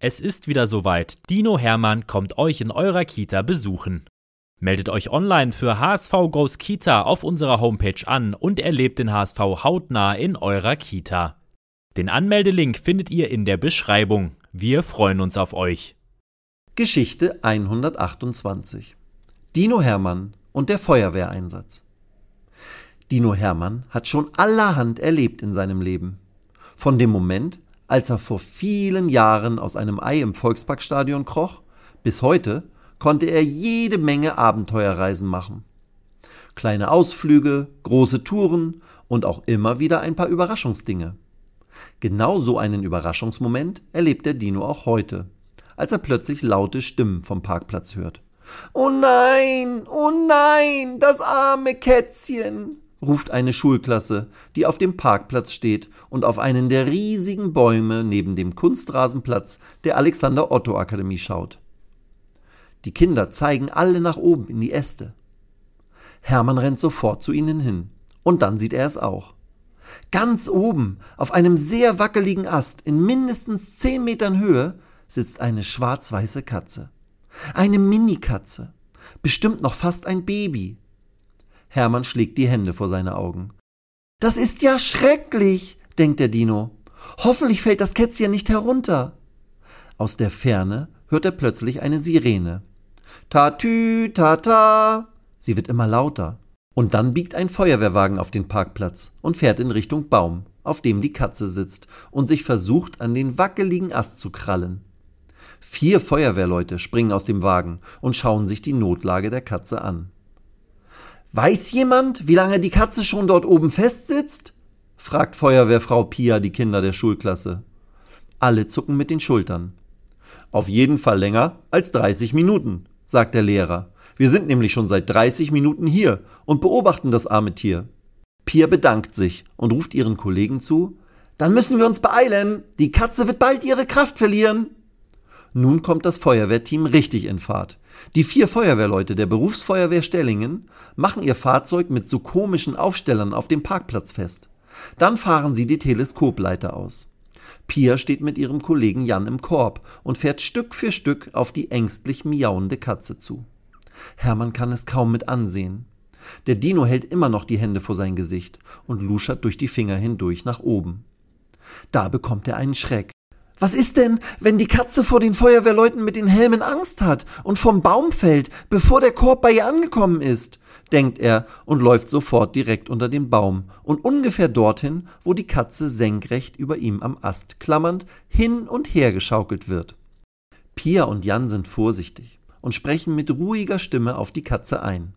Es ist wieder soweit. Dino Hermann kommt euch in eurer Kita besuchen. Meldet euch online für HSV Goes Kita auf unserer Homepage an und erlebt den HSV hautnah in eurer Kita. Den Anmeldelink findet ihr in der Beschreibung. Wir freuen uns auf euch. Geschichte 128 Dino Hermann und der Feuerwehreinsatz. Dino Hermann hat schon allerhand erlebt in seinem Leben. Von dem Moment, als er vor vielen Jahren aus einem Ei im Volksparkstadion kroch, bis heute konnte er jede Menge Abenteuerreisen machen. Kleine Ausflüge, große Touren und auch immer wieder ein paar Überraschungsdinge. Genau so einen Überraschungsmoment erlebt der Dino auch heute, als er plötzlich laute Stimmen vom Parkplatz hört. Oh nein, oh nein, das arme Kätzchen ruft eine Schulklasse, die auf dem Parkplatz steht und auf einen der riesigen Bäume neben dem Kunstrasenplatz der Alexander Otto Akademie schaut. Die Kinder zeigen alle nach oben in die Äste. Hermann rennt sofort zu ihnen hin, und dann sieht er es auch. Ganz oben, auf einem sehr wackeligen Ast in mindestens zehn Metern Höhe, sitzt eine schwarz-weiße Katze. Eine Minikatze, bestimmt noch fast ein Baby, Hermann schlägt die Hände vor seine Augen. Das ist ja schrecklich, denkt der Dino. Hoffentlich fällt das Kätzchen nicht herunter. Aus der Ferne hört er plötzlich eine Sirene. Tatü, tata. Sie wird immer lauter. Und dann biegt ein Feuerwehrwagen auf den Parkplatz und fährt in Richtung Baum, auf dem die Katze sitzt und sich versucht, an den wackeligen Ast zu krallen. Vier Feuerwehrleute springen aus dem Wagen und schauen sich die Notlage der Katze an. Weiß jemand, wie lange die Katze schon dort oben festsitzt? fragt Feuerwehrfrau Pia die Kinder der Schulklasse. Alle zucken mit den Schultern. Auf jeden Fall länger als 30 Minuten, sagt der Lehrer. Wir sind nämlich schon seit 30 Minuten hier und beobachten das arme Tier. Pia bedankt sich und ruft ihren Kollegen zu. Dann müssen wir uns beeilen. Die Katze wird bald ihre Kraft verlieren. Nun kommt das Feuerwehrteam richtig in Fahrt. Die vier Feuerwehrleute der Berufsfeuerwehr Stellingen machen ihr Fahrzeug mit so komischen Aufstellern auf dem Parkplatz fest. Dann fahren sie die Teleskopleiter aus. Pia steht mit ihrem Kollegen Jan im Korb und fährt Stück für Stück auf die ängstlich miauende Katze zu. Hermann kann es kaum mit ansehen. Der Dino hält immer noch die Hände vor sein Gesicht und luschert durch die Finger hindurch nach oben. Da bekommt er einen Schreck. Was ist denn, wenn die Katze vor den Feuerwehrleuten mit den Helmen Angst hat und vom Baum fällt, bevor der Korb bei ihr angekommen ist? denkt er und läuft sofort direkt unter dem Baum und ungefähr dorthin, wo die Katze senkrecht über ihm am Ast klammernd hin und her geschaukelt wird. Pia und Jan sind vorsichtig und sprechen mit ruhiger Stimme auf die Katze ein.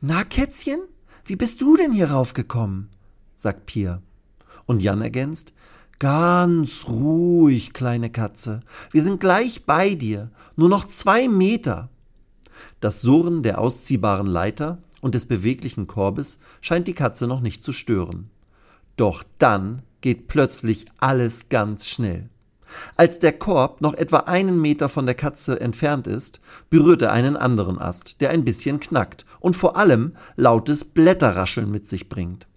Na, Kätzchen, wie bist du denn hier raufgekommen? sagt Pia. Und Jan ergänzt, Ganz ruhig, kleine Katze. Wir sind gleich bei dir. Nur noch zwei Meter. Das Surren der ausziehbaren Leiter und des beweglichen Korbes scheint die Katze noch nicht zu stören. Doch dann geht plötzlich alles ganz schnell. Als der Korb noch etwa einen Meter von der Katze entfernt ist, berührt er einen anderen Ast, der ein bisschen knackt und vor allem lautes Blätterrascheln mit sich bringt.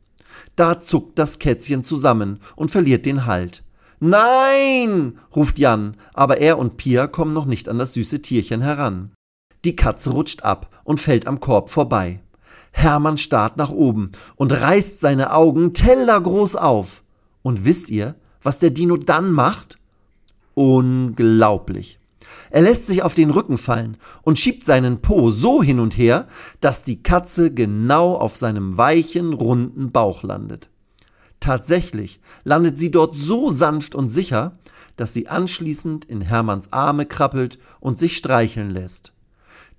Da zuckt das Kätzchen zusammen und verliert den Halt. Nein! ruft Jan, aber er und Pia kommen noch nicht an das süße Tierchen heran. Die Katze rutscht ab und fällt am Korb vorbei. Hermann starrt nach oben und reißt seine Augen tellergroß auf. Und wisst ihr, was der Dino dann macht? Unglaublich. Er lässt sich auf den Rücken fallen und schiebt seinen Po so hin und her, dass die Katze genau auf seinem weichen, runden Bauch landet. Tatsächlich landet sie dort so sanft und sicher, dass sie anschließend in Hermanns Arme krabbelt und sich streicheln lässt.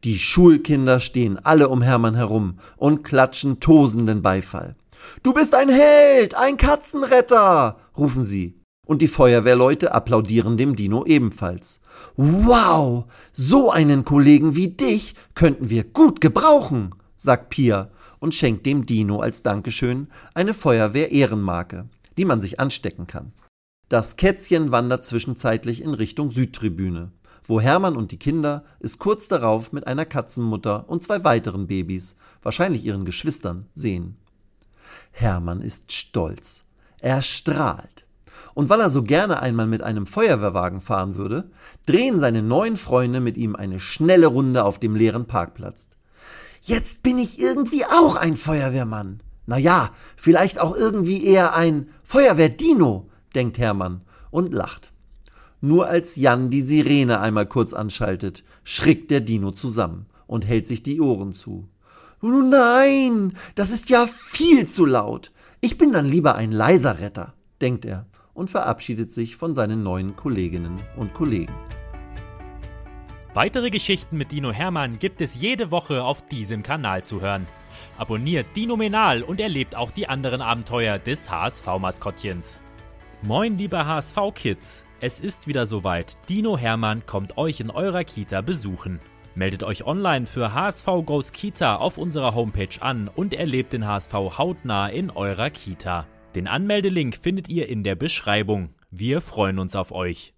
Die Schulkinder stehen alle um Hermann herum und klatschen tosenden Beifall. Du bist ein Held, ein Katzenretter, rufen sie. Und die Feuerwehrleute applaudieren dem Dino ebenfalls. Wow, so einen Kollegen wie dich könnten wir gut gebrauchen, sagt Pia und schenkt dem Dino als Dankeschön eine Feuerwehr-Ehrenmarke, die man sich anstecken kann. Das Kätzchen wandert zwischenzeitlich in Richtung Südtribüne, wo Hermann und die Kinder es kurz darauf mit einer Katzenmutter und zwei weiteren Babys, wahrscheinlich ihren Geschwistern, sehen. Hermann ist stolz. Er strahlt. Und weil er so gerne einmal mit einem Feuerwehrwagen fahren würde, drehen seine neuen Freunde mit ihm eine schnelle Runde auf dem leeren Parkplatz. Jetzt bin ich irgendwie auch ein Feuerwehrmann. Na ja, vielleicht auch irgendwie eher ein Feuerwehrdino, denkt Hermann und lacht. Nur als Jan die Sirene einmal kurz anschaltet, schrickt der Dino zusammen und hält sich die Ohren zu. Nein, das ist ja viel zu laut. Ich bin dann lieber ein leiser Retter, denkt er und verabschiedet sich von seinen neuen Kolleginnen und Kollegen. Weitere Geschichten mit Dino Hermann gibt es jede Woche auf diesem Kanal zu hören. Abonniert Dino Menal und erlebt auch die anderen Abenteuer des HSV-Maskottchens. Moin, liebe HSV-Kids! Es ist wieder soweit. Dino Hermann kommt euch in eurer Kita besuchen. Meldet euch online für HSV Goes Kita auf unserer Homepage an und erlebt den HSV hautnah in eurer Kita. Den Anmeldelink findet ihr in der Beschreibung. Wir freuen uns auf euch.